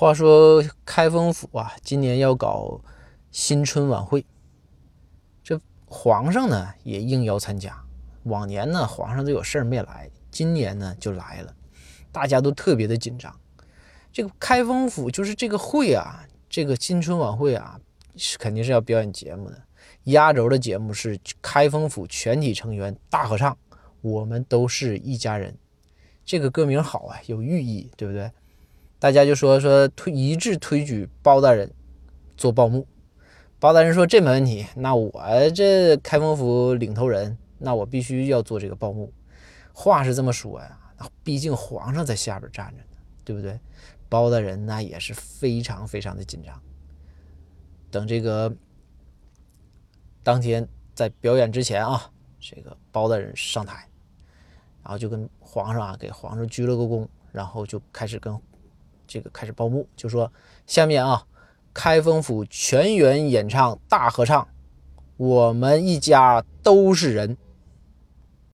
话说开封府啊，今年要搞新春晚会，这皇上呢也应邀参加。往年呢，皇上都有事儿没来，今年呢就来了，大家都特别的紧张。这个开封府就是这个会啊，这个新春晚会啊，是肯定是要表演节目的。压轴的节目是开封府全体成员大合唱，我们都是一家人。这个歌名好啊，有寓意，对不对？大家就说说推一致推举包大人做报幕，包大人说这没问题，那我这开封府领头人，那我必须要做这个报幕。话是这么说呀，毕竟皇上在下边站着呢，对不对？包大人那也是非常非常的紧张。等这个当天在表演之前啊，这个包大人上台，然后就跟皇上啊给皇上鞠了个躬，然后就开始跟。这个开始报幕，就说下面啊，开封府全员演唱大合唱，我们一家都是人。